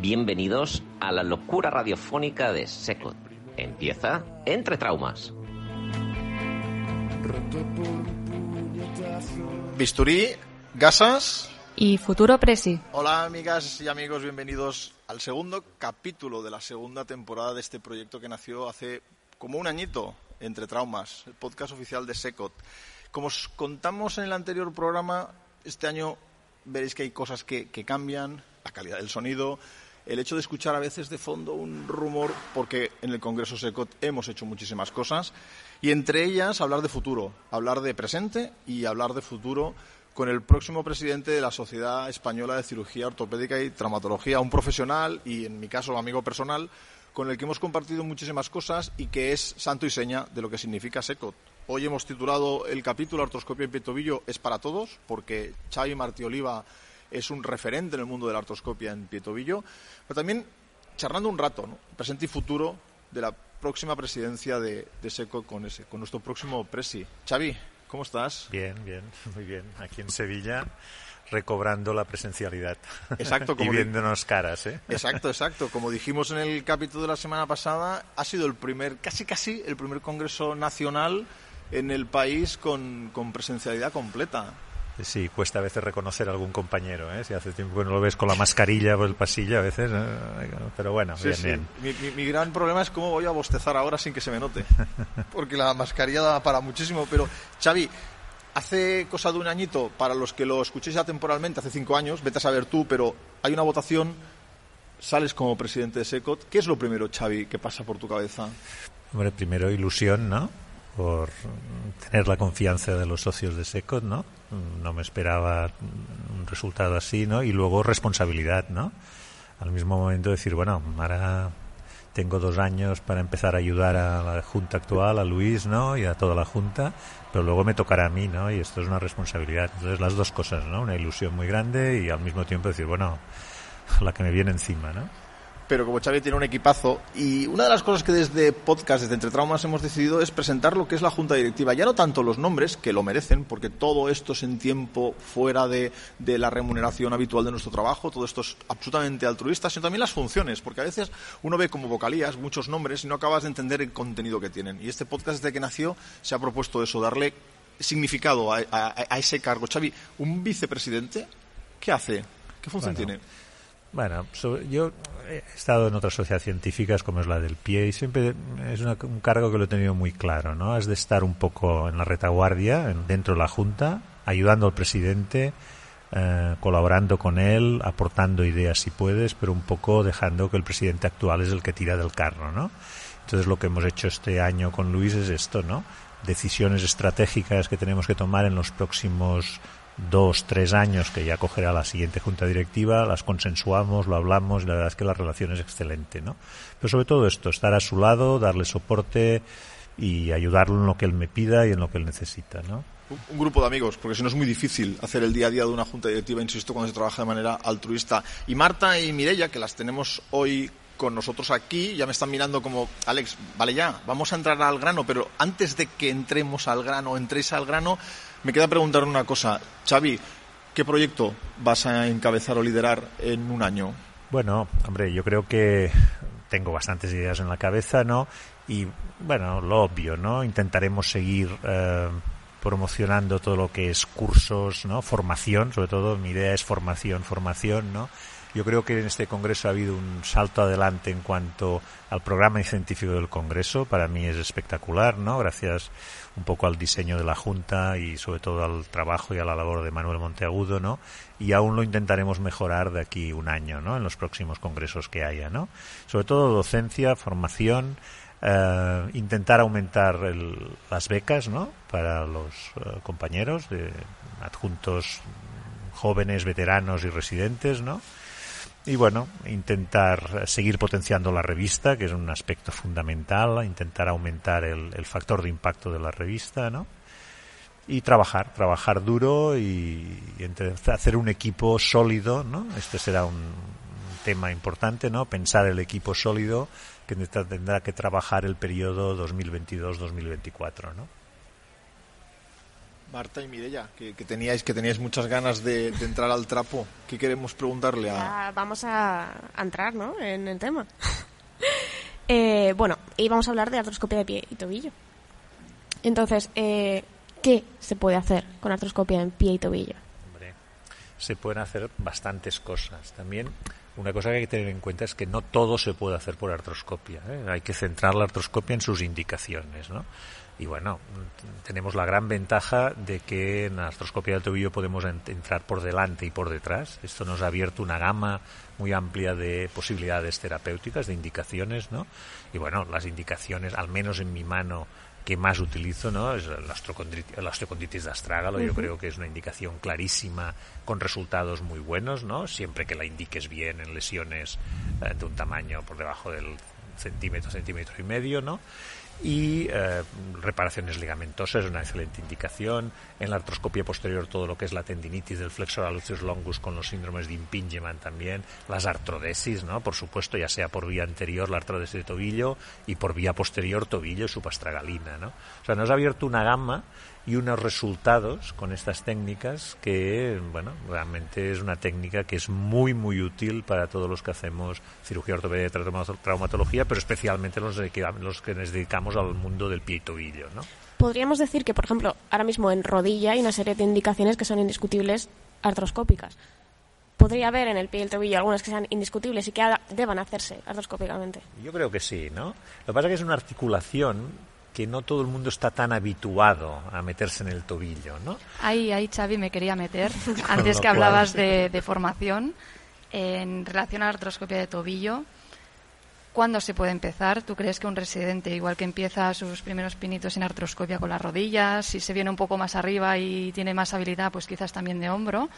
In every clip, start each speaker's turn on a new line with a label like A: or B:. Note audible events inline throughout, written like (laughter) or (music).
A: Bienvenidos a la locura radiofónica de Secot. Empieza Entre Traumas.
B: Bisturí, gasas.
C: Y futuro presi.
B: Hola amigas y amigos, bienvenidos al segundo capítulo de la segunda temporada de este proyecto que nació hace como un añito, Entre Traumas, el podcast oficial de Secot. Como os contamos en el anterior programa, este año veréis que hay cosas que, que cambian, la calidad del sonido, el hecho de escuchar a veces de fondo un rumor, porque en el Congreso SECOT hemos hecho muchísimas cosas, y entre ellas hablar de futuro, hablar de presente y hablar de futuro con el próximo presidente de la Sociedad Española de Cirugía Ortopédica y Traumatología, un profesional y, en mi caso, amigo personal, con el que hemos compartido muchísimas cosas y que es santo y seña de lo que significa SECOT. Hoy hemos titulado el capítulo Artroscopia y Pietobillo es para todos, porque Xavi Martí Oliva es un referente en el mundo de la artroscopia en Pietobillo, pero también charlando un rato, ¿no? presente y futuro de la próxima presidencia de, de SECO con, ese, con nuestro próximo presi. Xavi, ¿cómo estás?
D: Bien, bien, (laughs) muy bien. Aquí en Sevilla recobrando la presencialidad.
B: Exacto, (laughs)
D: y viéndonos caras, ¿eh?
B: Exacto, exacto. Como dijimos en el capítulo de la semana pasada, ha sido el primer, casi casi, el primer congreso nacional en el país con, con presencialidad completa.
D: Sí, cuesta a veces reconocer a algún compañero, ¿eh? Si hace tiempo que no lo ves con la mascarilla por el pasillo a veces, pero bueno,
B: sí,
D: bien,
B: sí.
D: bien.
B: Mi, mi, mi, gran problema es cómo voy a bostezar ahora sin que se me note, (laughs) porque la mascarilla da para muchísimo. Pero, Xavi, hace cosa de un añito, para los que lo escuchéis ya temporalmente, hace cinco años, vete a saber tú, pero hay una votación, sales como presidente de SECOT. ¿Qué es lo primero, Xavi, que pasa por tu cabeza?
D: Hombre, primero ilusión, ¿no? Por tener la confianza de los socios de SECOT, ¿no? No me esperaba un resultado así, ¿no? Y luego responsabilidad, ¿no? Al mismo momento decir, bueno, ahora tengo dos años para empezar a ayudar a la Junta actual, a Luis, ¿no? Y a toda la Junta, pero luego me tocará a mí, ¿no? Y esto es una responsabilidad. Entonces, las dos cosas, ¿no? Una ilusión muy grande y al mismo tiempo decir, bueno, la que me viene encima, ¿no?
B: Pero como Xavi tiene un equipazo y una de las cosas que desde podcast, desde Entre Traumas hemos decidido es presentar lo que es la junta directiva, ya no tanto los nombres, que lo merecen, porque todo esto es en tiempo fuera de, de la remuneración habitual de nuestro trabajo, todo esto es absolutamente altruista, sino también las funciones, porque a veces uno ve como vocalías muchos nombres y no acabas de entender el contenido que tienen. Y este podcast desde que nació se ha propuesto eso, darle significado a, a, a ese cargo. Xavi, un vicepresidente, ¿qué hace? ¿Qué función
D: Bueno,
B: tiene?
D: Bueno, sobre- yo he estado en otras sociedades científicas como es la del pie y siempre es una- un cargo que lo he tenido muy claro, ¿no? Es de estar un poco en la retaguardia, en- dentro de la Junta, ayudando al presidente, eh, colaborando con él, aportando ideas si puedes, pero un poco dejando que el presidente actual es el que tira del carro, ¿no? Entonces lo que hemos hecho este año con Luis es esto, ¿no? Decisiones estratégicas que tenemos que tomar en los próximos dos, tres años que ya cogerá la siguiente junta directiva, las consensuamos, lo hablamos y la verdad es que la relación es excelente, ¿no? Pero sobre todo esto, estar a su lado, darle soporte y ayudarlo en lo que él me pida y en lo que él necesita, ¿no?
B: Un- grupo de amigos, porque si no es muy difícil hacer el día a día de una junta directiva, insisto, cuando se trabaja de manera altruista. Y Marta y Mirella, que las tenemos hoy con nosotros aquí, ya me están mirando como, Alex, vale ya, vamos a entrar al grano, pero antes de que entremos al grano, entréis al grano, me queda preguntar una cosa. Xavi, ¿qué proyecto vas a encabezar o liderar en un año?
D: Bueno, hombre, yo creo que tengo bastantes ideas en la cabeza, ¿no? Y bueno, lo obvio, ¿no? Intentaremos seguir eh, promocionando todo lo que es cursos, ¿no? Formación, sobre todo mi idea es formación, formación, ¿no? Yo creo que en este Congreso ha habido un salto adelante en cuanto al programa científico del Congreso. Para mí es espectacular, ¿no? Gracias un poco al diseño de la Junta y sobre todo al trabajo y a la labor de Manuel Monteagudo, ¿no? Y aún lo intentaremos mejorar de aquí un año, ¿no? En los próximos congresos que haya, ¿no? Sobre todo docencia, formación, eh, intentar aumentar las becas, ¿no? Para los eh, compañeros de adjuntos jóvenes, veteranos y residentes, ¿no? Y bueno, intentar seguir potenciando la revista, que es un aspecto fundamental, intentar aumentar el, factor de impacto de la revista, ¿no? Y trabajar, trabajar duro y, hacer un equipo sólido, ¿no? Este será un, tema importante, ¿no? Pensar el equipo sólido que tendrá que trabajar el periodo 2022-2024, ¿no?
B: Marta y Mirella, que, teníais que teníais muchas ganas de, entrar al trapo. ¿Qué queremos preguntarle a...?
E: vamos a, entrar ¿no? en el tema. (laughs) eh, bueno, y vamos a hablar de artroscopia de pie y tobillo. Entonces, eh, ¿qué se puede hacer con artroscopia en pie y tobillo? Hombre,
D: se pueden hacer bastantes cosas. También una cosa que hay que tener en cuenta es que no todo se puede hacer por artroscopia. ¿eh? Hay que centrar la artroscopia en sus indicaciones, ¿no? Y bueno, tenemos la gran ventaja de que en la artroscopia del tobillo podemos entrar por delante y por detrás. Esto nos ha abierto una gama muy amplia de posibilidades terapéuticas, de indicaciones, ¿no? Y bueno, las indicaciones, al menos en mi mano, que más utilizo, ¿no? Es la osteoconditis, de astrágalo. Yo creo que es una indicación clarísima con resultados muy buenos, ¿no? Siempre que la indiques bien en lesiones eh, de un tamaño por debajo del centímetro, centímetro y medio, ¿no? Y eh, reparaciones ligamentosas una excelente indicación. En la artroscopia posterior todo lo que es la tendinitis del flexor alucius longus con los síndromes de impingement también, las artrodesis, ¿no? Por supuesto, ya sea por vía anterior la artrodesis de tobillo y por vía posterior tobillo y supastragalina, ¿no? O sea, nos ha abierto una gama y unos resultados con estas técnicas que, bueno, realmente es una técnica que es muy, muy útil para todos los que hacemos cirugía ortopedia y traumatología, pero especialmente los, los que nos dedicamos al mundo del pie y tobillo, ¿no?
E: Podríamos decir que, por ejemplo, ahora mismo en rodilla hay una serie de indicaciones que son indiscutibles artroscópicas. Podría haber en el pie y el tobillo algunas que sean indiscutibles y que deban hacerse artroscópicamente.
D: Yo creo que sí, ¿no? Lo que pasa es que es una articulación que no todo el mundo está tan habituado a meterse en el tobillo, ¿no?
C: Ahí, ahí, Xavi, me quería meter, (laughs) antes que hablabas de, formación, en relación a la artroscopia de tobillo, ¿cuándo se puede empezar? ¿Tú crees que un residente, igual que empieza sus primeros pinitos en artroscopia con las rodillas, si se viene un poco más arriba y tiene más habilidad, pues quizás también de hombro?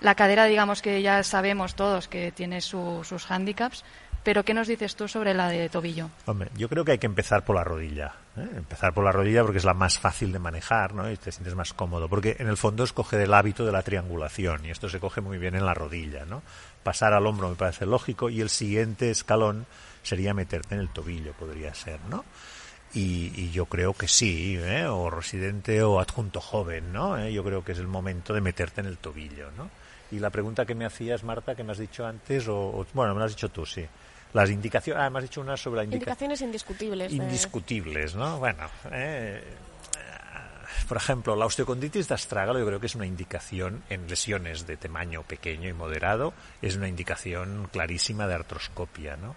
C: La cadera, digamos que ya sabemos todos que tiene sus hándicaps, pero ¿qué nos dices tú sobre la de tobillo?
D: Hombre, yo creo que hay que empezar por la rodilla. ¿Eh? Empezar por la rodilla porque es la más fácil de manejar ¿no? y te sientes más cómodo. Porque en el fondo es coger el hábito de la triangulación y esto se coge muy bien en la rodilla. ¿no? Pasar al hombro me parece lógico y el siguiente escalón sería meterte en el tobillo, podría ser. ¿no? Y, yo creo que sí, ¿eh? o residente o adjunto joven, ¿no? ¿Eh? Yo creo que es el momento de meterte en el tobillo, ¿no? Y la pregunta que me hacías, Marta, que me has dicho antes, o, bueno, me la has dicho tú, sí. Las indicaciones, además ah, dicho una sobre la
E: indicaciones indiscutibles.
D: Indiscutibles, ¿no? Bueno, eh, por ejemplo, la osteocondritis de astrágalo yo creo que es una indicación en lesiones de tamaño pequeño y moderado, es una indicación clarísima de artroscopia, ¿no?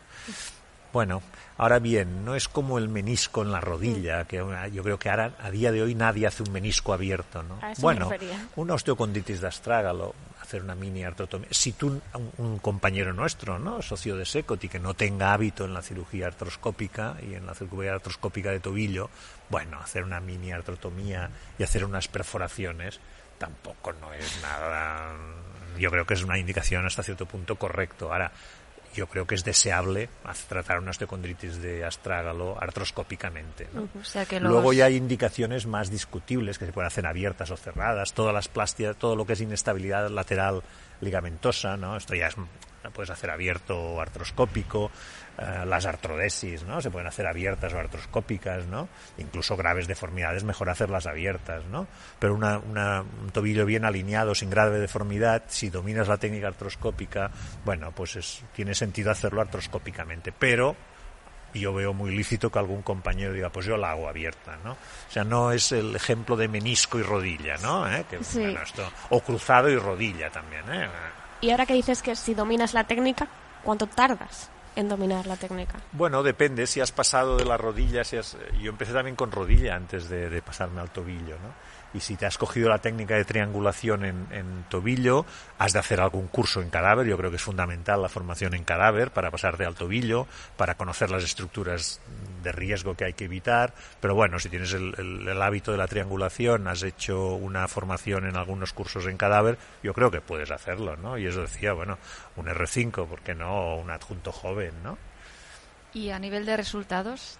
D: Bueno, ahora bien, no es como el menisco en la rodilla, que yo creo que ahora, a día de hoy nadie hace un menisco abierto, ¿no? bueno, una osteocondritis de astrágalo, hacer una mini artrotomía. Si tú, un, compañero nuestro, ¿no? socio de Secoti, que no tenga hábito en la cirugía artroscópica y en la cirugía artroscópica de tobillo, bueno, hacer una mini artrotomía y hacer unas perforaciones tampoco no es nada. Yo creo que es una indicación hasta cierto punto correcto. Ahora, yo creo que es deseable tratar una osteocondritis de astrágalo artroscópicamente. Luego ya hay indicaciones más discutibles que se pueden hacer abiertas o cerradas, todas las plastias, todo lo que es inestabilidad lateral ligamentosa, ¿no? Esto ya es, puedes hacer abierto o artroscópico, eh, las artrodesis, ¿no? Se pueden hacer abiertas o artroscópicas, ¿no? Incluso graves deformidades, mejor hacerlas abiertas, ¿no? Pero una, un tobillo bien alineado, sin grave deformidad, si dominas la técnica artroscópica, bueno, pues es, tiene sentido hacerlo artroscópicamente, pero y yo veo muy lícito que algún compañero diga, pues yo la hago abierta, ¿no? O sea, no es el ejemplo de menisco y rodilla, ¿no? ¿Eh? Que, esto, o cruzado y rodilla también, ¿eh?
E: Y ahora que dices que si dominas la técnica, ¿cuánto tardas? En dominar la técnica?
D: Bueno, depende. Si has pasado de la rodilla, si has... yo empecé también con rodilla antes de, de pasarme al tobillo, ¿no? y si te has cogido la técnica de triangulación en, tobillo, has de hacer algún curso en cadáver. Yo creo que es fundamental la formación en cadáver para pasarte al tobillo, para conocer las estructuras de riesgo que hay que evitar. Pero bueno, si tienes el, hábito de la triangulación, has hecho una formación en algunos cursos en cadáver, yo creo que puedes hacerlo, ¿no? Y eso decía, bueno, un R5, ¿por qué no? un adjunto joven, ¿no?
C: Y a nivel de resultados,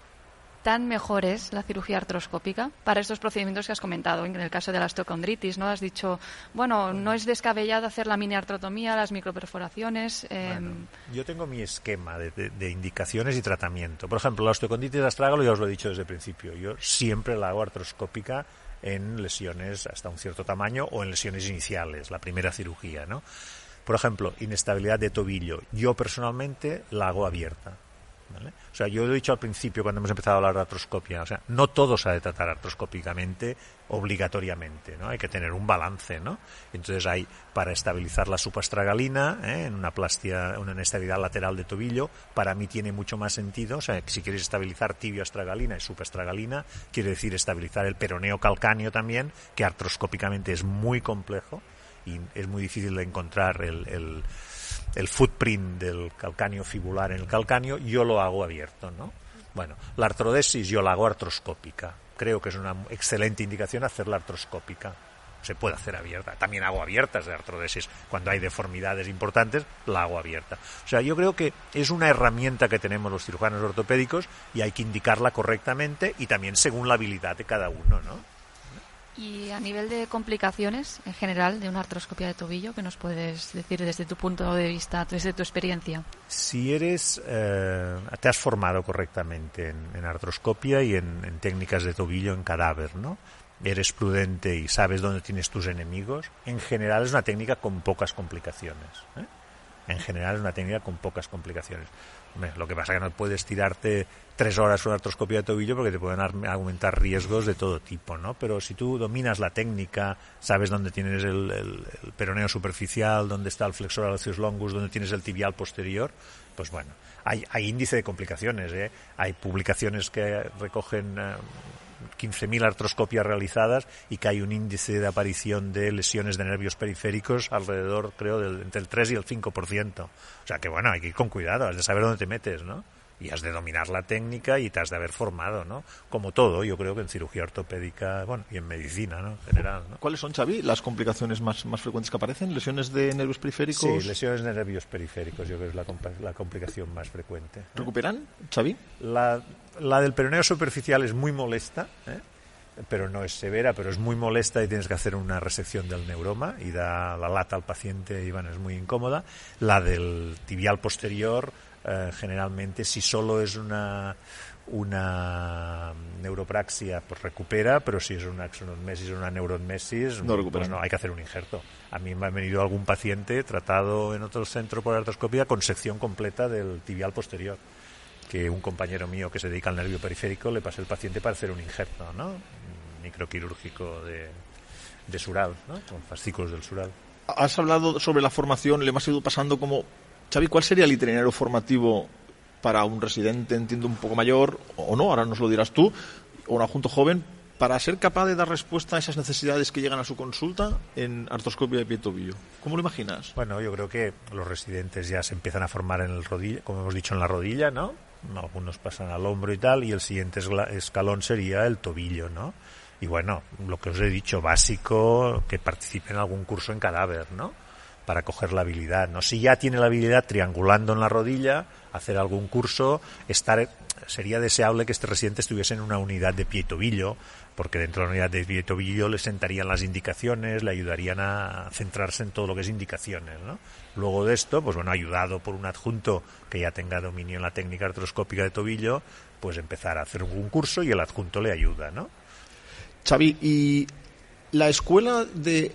C: tan mejor es la cirugía artroscópica para estos procedimientos que has comentado? En el caso de la osteocondritis, ¿no? Has dicho, bueno, no es descabellado hacer la mini artrotomía, las microperforaciones.
D: Em, yo tengo mi esquema de, indicaciones y tratamiento. Por ejemplo, la osteocondritis de astrágalo, ya os lo he dicho desde el principio, yo siempre la hago artroscópica en lesiones hasta un cierto tamaño o en lesiones iniciales, la primera cirugía, ¿no? Por ejemplo, inestabilidad de tobillo. Yo personalmente la hago abierta o sea, yo he dicho al principio cuando hemos empezado a hablar de artroscopia, o sea, no todo se ha de tratar artroscópicamente obligatoriamente, ¿no? Hay que tener un balance, ¿no? Entonces hay para estabilizar la suprastragalina, ¿eh? en una plastia, una inestabilidad lateral de tobillo, para mí tiene mucho más sentido, o sea, si quieres estabilizar tibio-astragalina y suprastragalina, quiere decir estabilizar el peroneo calcáneo también, que artroscópicamente es muy complejo y es muy difícil de encontrar el el footprint del calcáneo fibular en el calcáneo, yo lo hago abierto, ¿no? Bueno, la artrodesis yo la hago artroscópica. Creo que es una excelente indicación hacerla artroscópica. Se puede hacer abierta. También hago abiertas de artrodesis. Cuando hay deformidades importantes, la hago abierta. O sea, yo creo que es una herramienta que tenemos los cirujanos ortopédicos y hay que indicarla correctamente y también según la habilidad de cada uno, ¿no?
C: Y a nivel de complicaciones en general de una artroscopia de tobillo, ¿qué nos puedes decir desde tu punto de vista, desde tu experiencia?
D: Si eres, eh, te has formado correctamente en, artroscopia y en, técnicas de tobillo en cadáver, ¿no? Eres prudente y sabes dónde tienes tus enemigos. En general es una técnica con pocas complicaciones. ¿eh? En general es una técnica con pocas complicaciones. Lo que pasa es que no puedes tirarte tres horas una artroscopia de tobillo porque te pueden aumentar riesgos de todo tipo, ¿no? Pero si tú dominas la técnica, sabes dónde tienes el, peroneo superficial, dónde está el flexor alcius longus, dónde tienes el tibial posterior, pues bueno, hay, índice de complicaciones, ¿eh? Hay publicaciones que recogen eh, 15.000 artroscopias realizadas y que hay un índice de aparición de lesiones de nervios periféricos alrededor, creo, del, entre el 3 y el 5%. O sea que, bueno, hay que ir con cuidado, has de saber dónde te metes, ¿no? Y has de dominar la técnica y te has de haber formado, ¿no? Como todo, yo creo que en cirugía ortopédica, bueno, y en medicina, ¿no? En general, ¿no?
B: ¿Cuáles son, Xavi, las complicaciones más, más frecuentes que aparecen? ¿Lesiones de nervios periféricos?
D: Sí, lesiones de nervios periféricos, yo creo que es la, la complicación más frecuente. ¿eh?
B: ¿Recuperan, Xavi?
D: La, la del peroneo superficial es muy molesta, ¿eh? pero no es severa, pero es muy molesta y tienes que hacer una resección del neuroma y da la lata al paciente y bueno, es muy incómoda. La del tibial posterior eh, generalmente si solo es una una neuropraxia pues recupera, pero si es una axonomesis o una neuromesis,
B: no, recupera.
D: Pues no, hay que hacer un injerto. A mí me ha venido algún paciente tratado en otro centro por artroscopia con sección completa del tibial posterior, que un compañero mío que se dedica al nervio periférico le pasé el paciente para hacer un injerto, ¿no? microquirúrgico de, de sural, ¿no? Con fascículos del sural.
B: Has hablado sobre la formación, le hemos ido pasando como Xavi, ¿cuál sería el itinerario formativo para un residente, entiendo, un poco mayor, o no, ahora nos lo dirás tú, o un adjunto joven, para ser capaz de dar respuesta a esas necesidades que llegan a su consulta en artroscopia de pie tobillo? ¿Cómo lo imaginas?
D: Bueno, yo creo que los residentes ya se empiezan a formar en el rodilla, como hemos dicho, en la rodilla, ¿no? Algunos pasan al hombro y tal, y el siguiente escalón sería el tobillo, ¿no? Y bueno, lo que os he dicho, básico, que participe en algún curso en cadáver, ¿no? Para coger la habilidad. ¿no? Si ya tiene la habilidad triangulando en la rodilla, hacer algún curso, estar sería deseable que este residente estuviese en una unidad de pie y tobillo, porque dentro de la unidad de pie y tobillo le sentarían las indicaciones, le ayudarían a centrarse en todo lo que es indicaciones. ¿no? Luego de esto, pues bueno, ayudado por un adjunto que ya tenga dominio en la técnica artroscópica de tobillo, pues empezar a hacer un curso y el adjunto le ayuda, ¿no?
B: Xavi, y la escuela de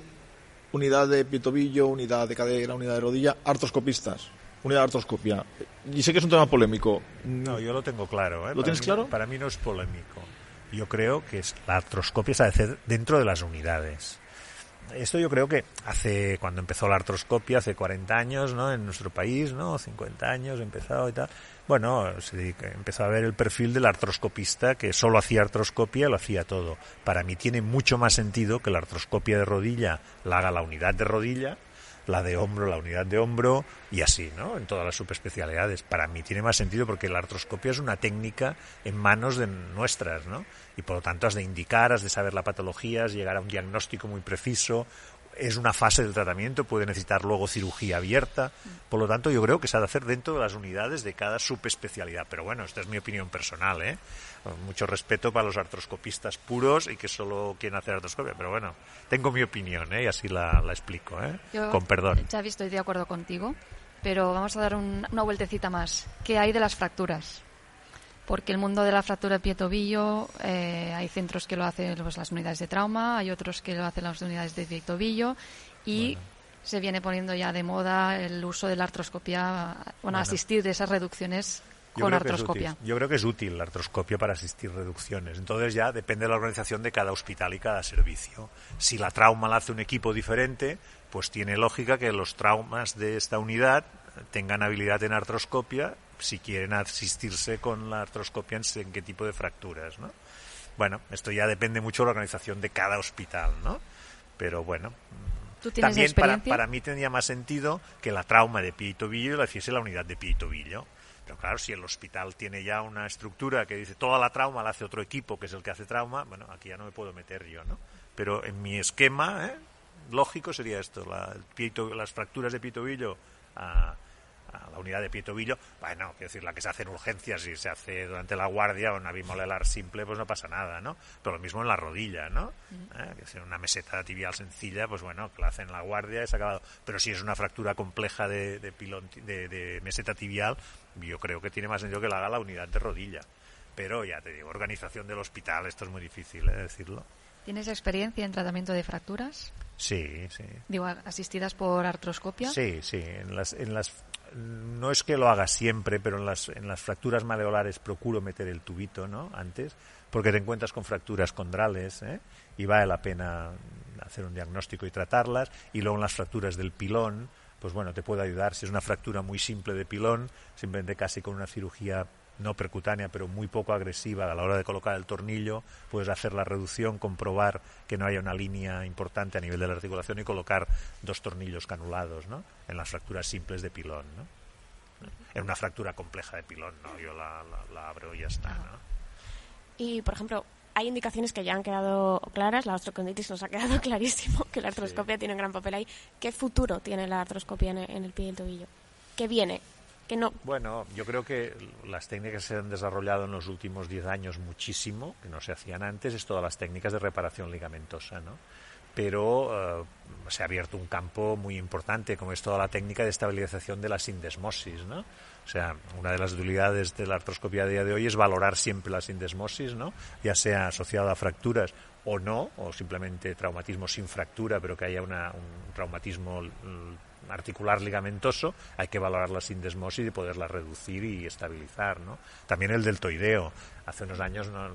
B: unidad de pie tobillo, unidad de cadera, unidad de rodilla, artroscopistas. unidad de artroscopia. Y sé que es un tema polémico.
D: No, yo lo tengo claro. ¿eh?
B: ¿Lo
D: Para
B: tienes
D: mí-
B: claro?
D: Para mí no es polémico. Yo creo que es, la artroscopia se ha de hacer dentro de las unidades. Esto yo creo que hace, cuando empezó la artroscopia, hace 40 años, ¿no? En nuestro país, ¿no? 50 años, empezado y tal. Bueno, se empezó a ver el perfil del artroscopista que solo hacía artroscopia, lo hacía todo. Para mí tiene mucho más sentido que la artroscopia de rodilla la haga la unidad de rodilla, la de hombro, la unidad de hombro y así, ¿no? En todas las subespecialidades. Para mí tiene más sentido porque la artroscopia es una técnica en manos de nuestras, ¿no? Y por lo tanto has de indicar, has de saber la patología, has de llegar a un diagnóstico muy preciso. Es una fase del tratamiento, puede necesitar luego cirugía abierta. Por lo tanto, yo creo que se ha de hacer dentro de las unidades de cada subespecialidad. Pero bueno, esta es mi opinión personal, ¿eh? Con mucho respeto para los artroscopistas puros y que solo quieren hacer artroscopia. Pero bueno, tengo mi opinión, ¿eh? Y así la, la explico, ¿eh?
C: Yo,
D: Con perdón.
C: Xavi, estoy de acuerdo contigo, pero vamos a dar un- una vueltecita más. ¿Qué hay de las fracturas? Porque el mundo de la fractura de pie-tobillo, eh, hay centros que lo hacen pues, las unidades de trauma, hay otros que lo hacen las unidades de pie-tobillo y se viene poniendo ya de moda el uso de la artroscopia, bueno,
D: Bueno.
C: asistir de esas reducciones
D: Yo
C: con artroscopia.
D: Yo creo que es útil la artroscopia para asistir reducciones. Entonces ya depende de la organización de cada hospital y cada servicio. Si la trauma la hace un equipo diferente, pues tiene lógica que los traumas de esta unidad tengan habilidad en artroscopia si quieren asistirse con la artroscopia en en qué tipo de fracturas, ¿no? Bueno, esto ya depende mucho de la organización de cada hospital, ¿no? Pero bueno,
C: ¿Tú tienes
D: también para, mí tendría más sentido que la trauma de pie y tobillo la hiciese la unidad de pie y tobillo. Pero claro, si el hospital tiene ya una estructura que dice toda la trauma la hace otro equipo, que es el que hace trauma, bueno, aquí ya no me puedo meter yo, ¿no? Pero en mi esquema ¿eh? lógico sería esto, la- el pie y to- las fracturas de pie y tobillo a, a la unidad de pie y tobillo, bueno, quiero decir, la que se hace en urgencias y se hace durante la guardia o una bimolelar simple, pues no pasa nada, ¿no? Pero lo mismo en la rodilla, ¿no? ¿Eh? Que sea una meseta tibial sencilla, pues bueno, que la hacen en la guardia ha acabado. Pero si es una fractura compleja de, de pilón, ti- de, de meseta tibial, yo creo que tiene más sentido que la haga la unidad de rodilla. Pero ya te digo, organización del hospital, esto es muy difícil ¿eh? decirlo.
C: ¿Tienes experiencia en tratamiento de fracturas?
D: Sí, sí.
C: Digo, asistidas por artroscopia.
D: Sí, sí. En las, en las, no es que lo haga siempre, pero en las, en las fracturas maleolares procuro meter el tubito, ¿no? Antes, porque te encuentras con fracturas condrales, ¿eh? Y vale la pena hacer un diagnóstico y tratarlas. Y luego en las fracturas del pilón, pues bueno, te puede ayudar. Si es una fractura muy simple de pilón, simplemente casi con una cirugía no percutánea, pero muy poco agresiva a la hora de colocar el tornillo, puedes hacer la reducción, comprobar que no haya una línea importante a nivel de la articulación y colocar dos tornillos canulados, ¿no? En las fracturas simples de pilón, ¿no? En una fractura compleja de pilón, ¿no? Yo la, la- la abro y ya está, ¿no?
E: Y, por ejemplo, hay indicaciones que ya han quedado claras. La osteocondritis nos ha quedado (laughs) clarísimo que la artroscopia tiene un gran papel ahí. ¿Qué futuro tiene la artroscopia en el, en el pie y el tobillo? ¿Qué viene? No.
D: Bueno, yo creo que las técnicas se han desarrollado en los últimos 10 años muchísimo, que no se hacían antes, es todas las técnicas de reparación ligamentosa, ¿no? Pero eh, se ha abierto un campo muy importante, como es toda la técnica de estabilización de la sindesmosis, ¿no? O sea, una de las debilidades de la artroscopia a día de hoy es valorar siempre la sindesmosis, ¿no? Ya sea asociada a fracturas o no, o simplemente traumatismo sin fractura, pero que haya una- un traumatismo articular ligamentoso, hay que valorar la sindesmosis y poderla reducir y estabilizar, ¿no? También el deltoideo. Hace unos años no, no-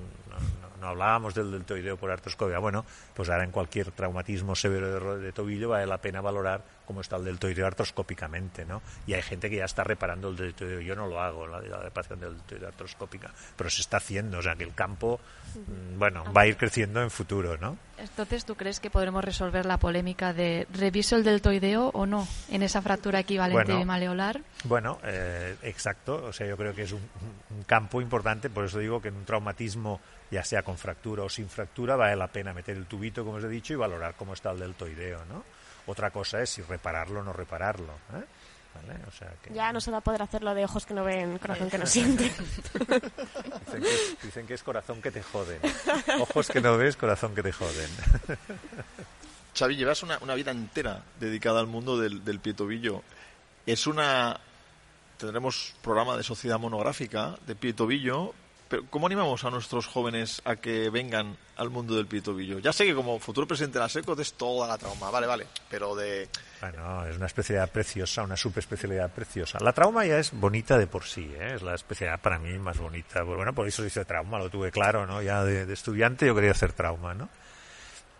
D: hablábamos del deltoideo por artroscopia. Bueno, pues ahora en cualquier traumatismo severo de, ro- de tobillo vale la pena valorar cómo está el deltoideo artroscópicamente, ¿no? Y hay gente que ya está reparando el deltoideo. Yo no lo hago, la, la reparación del deltoideo artroscópica, pero se está haciendo, o sea que el campo, mm, bueno, va a ir creciendo en futuro, ¿no?
C: Entonces, ¿tú crees que podremos resolver la polémica de reviso el deltoideo o no en esa fractura equivalente
D: Bueno.
C: maleolar?
D: Bueno, eh, exacto. O sea, yo creo que es un, un campo importante. Por eso digo que en un traumatismo, ya sea con fractura o sin fractura, vale la pena meter el tubito, como os he dicho, y valorar cómo está el deltoideo, ¿no? Otra cosa es si repararlo o no repararlo. ¿eh? ¿Vale? O sea que
E: Ya no se va a poder hacer lo de ojos que no ven, corazón que no siente.
D: dicen, que es, dicen que es corazón que te joden. Ojos que no ves, corazón que te joden.
B: Xavi, llevas una, una vida entera dedicada al mundo del, del pie tobillo. Es una. Tendremos programa de sociedad monográfica de pie tobillo, Pero ¿cómo animamos a nuestros jóvenes a que vengan al mundo del pitobillo? Ya sé que como futuro presidente de la SECOT es toda la trauma, vale, vale, pero de...
D: Bueno, es una especialidad preciosa, una subespecialidad preciosa. La trauma ya es bonita de por sí, ¿eh? es la especialidad para mí más bonita. Bueno, por eso hice trauma, lo tuve claro, ¿no? Ya de, de estudiante yo quería hacer trauma, ¿no?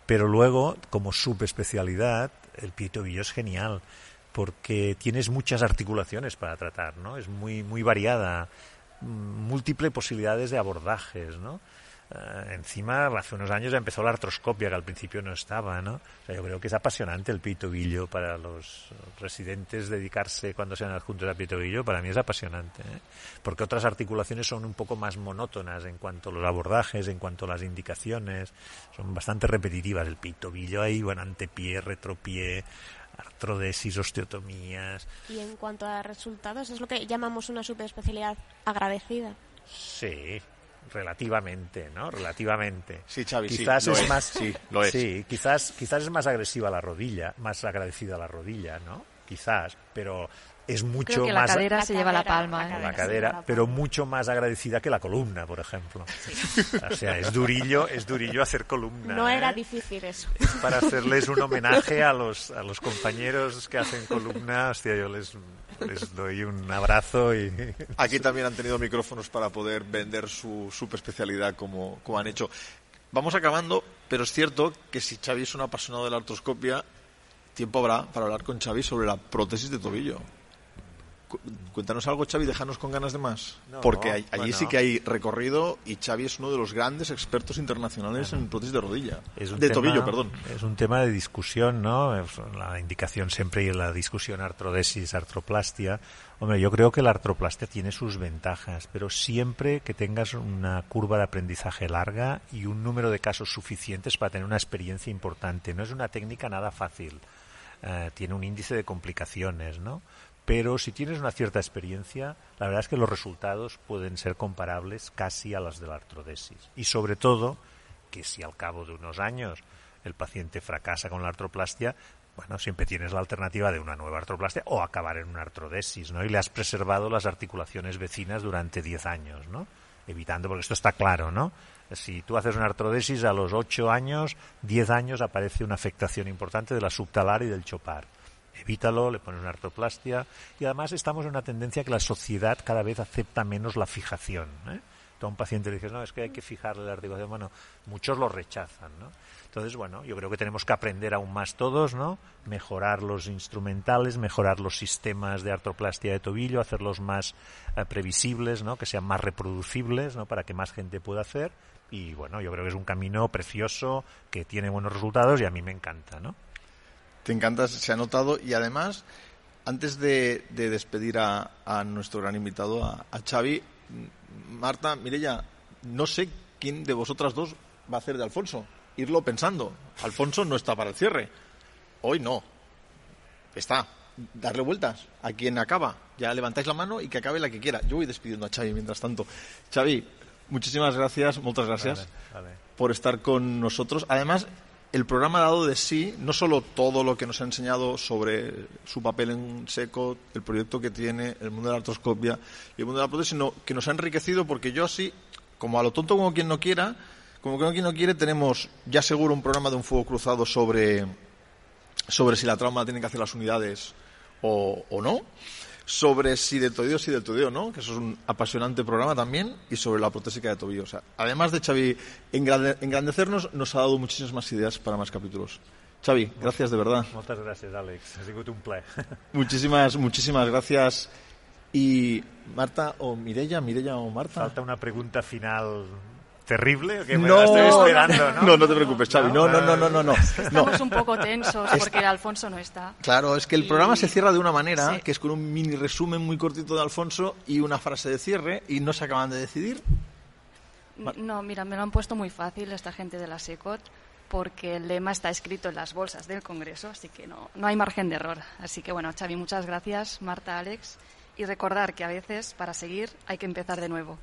D: Pero luego, como subespecialidad, el pitobillo es genial porque tienes muchas articulaciones para tratar, ¿no? Es muy muy variada múltiples posibilidades de abordajes, ¿no? Eh, encima, hace unos años ya empezó la artroscopia, que al principio no estaba, ¿no? O sea, yo creo que es apasionante el pitobillo para los residentes dedicarse cuando sean adjuntos a pitobillo, para mí es apasionante, ¿eh? porque otras articulaciones son un poco más monótonas en cuanto a los abordajes, en cuanto a las indicaciones, son bastante repetitivas. El pitobillo ahí, bueno, antepié, retropié, artrodesis, osteotomías.
E: Y en cuanto a resultados, es lo que llamamos una subespecialidad agradecida.
D: Sí, relativamente, ¿no? Relativamente.
B: Sí, Xavi,
D: quizás
B: sí,
D: es, más,
B: sí, lo es.
D: Sí, quizás, quizás es más agresiva la rodilla, más agradecida la rodilla, ¿no? Quizás, pero es mucho
C: Creo que la
D: más
C: cadera
E: La
C: se lleva la
E: cadera,
C: palma.
E: la
C: ¿eh?
D: la cadera,
E: la
D: pero mucho más agradecida que la columna, por ejemplo. O sea, es durillo, es durillo hacer columna.
E: No
D: ¿eh?
E: era difícil eso.
D: para hacerles un homenaje a los, a los compañeros que hacen columna. Hostia, yo les, les doy un abrazo y... (laughs)
B: Aquí también han tenido micrófonos para poder vender su subespecialidad como, como han hecho. Vamos acabando, pero es cierto que si Xavi es un apasionado de la artroscopia, tiempo habrá para hablar con Xavi sobre la prótesis de tobillo. Cu- Cuéntanos algo, Xavi, déjanos con ganas de más.
D: No,
B: Porque allí
D: bueno.
B: sí que hay recorrido y Xavi es uno de los grandes expertos internacionales en prótesis de rodilla.
D: Es un
B: de
D: tema-
B: tobillo, perdón.
D: Es un tema de discusión, ¿no? La indicación siempre y la discusión artrodesis, artroplastia. Hombre, yo creo que la artroplastia tiene sus ventajas, pero siempre que tengas una curva de aprendizaje larga y un número de casos suficientes para tener una experiencia importante. No es una técnica nada fácil. Eh, tiene un índice de complicaciones, ¿no? Pero si tienes una cierta experiencia, la verdad es que los resultados pueden ser comparables casi a las de la artrodesis. Y sobre todo, que si al cabo de unos años el paciente fracasa con la artroplastia, bueno, siempre tienes la alternativa de una nueva artroplastia o acabar en una artrodesis, ¿no? Y le has preservado las articulaciones vecinas durante 10 años, ¿no? Evitando, porque esto está claro, ¿no? Si tú haces una artrodesis a los 8 años, 10 años aparece una afectación importante de la subtalar y del chopar. Evítalo, le pones una artroplastia y además estamos en una tendencia que la sociedad cada vez acepta menos la fijación. ¿eh? Tú un paciente le dices, no, es que hay que fijarle la articulación. Bueno, muchos lo rechazan, ¿no? Entonces, bueno, yo creo que tenemos que aprender aún más todos, ¿no? Mejorar los instrumentales, mejorar los sistemas de artroplastia de tobillo, hacerlos más eh, previsibles, ¿no? Que sean más reproducibles, ¿no? Para que más gente pueda hacer. Y bueno, yo creo que es un camino precioso, que tiene buenos resultados y a mí me encanta, ¿no?
B: Te encanta, se ha notado. Y además, antes de, de despedir a, a nuestro gran invitado, a, a Xavi, Marta, Mirella, no sé quién de vosotras dos va a hacer de Alfonso. Irlo pensando. Alfonso no está para el cierre. Hoy no. Está. Darle vueltas a quien acaba. Ya levantáis la mano y que acabe la que quiera. Yo voy despidiendo a Xavi mientras tanto. Xavi, muchísimas gracias, muchas gracias
D: Vale, vale.
B: por estar con nosotros. Además, el programa ha dado de sí no solo todo lo que nos ha enseñado sobre su papel en SECO, el proyecto que tiene, el mundo de la artroscopia y el mundo de la prótesis, sino que nos ha enriquecido porque yo así, como a lo tonto como quien no quiera, como que quien no quiere, tenemos ya seguro un programa de un fuego cruzado sobre, sobre si la trauma tiene que hacer las unidades o no, sobre si de tobillo sí del tobillo no, que eso es un apasionante programa también, y sobre la protésica de tobillo. O sea, además de Xavi engrande- engrandecernos, nos ha dado muchísimas más ideas para más capítulos. Xavi, gracias de verdad.
D: Moltes gràcies, Àlex. Ha sigut un plaer. (laughs)
B: Muchísimas, muchísimas gracias. Y Marta o Mirella, Mirella o Marta.
D: Falta una pregunta final terrible que me
B: No,
D: la estoy esperando, ¿no?
B: no, no te preocupes, Xavi. No, no, no, no, no, no. No.
C: Estamos un poco tensos porque Alfonso no está.
B: Claro, es que el
C: Y-
B: programa se cierra de una manera,
C: Sí.
B: que es con un mini resumen muy cortito de Alfonso y una frase de cierre, y no se acaban de decidir.
C: No, mira, me lo han puesto muy fácil esta gente de la SECOT porque el lema está escrito en las bolsas del Congreso, así que no, no hay margen de error. Así que bueno, Xavi, muchas gracias, Marta, Alex, y recordar que a veces para seguir hay que empezar de nuevo.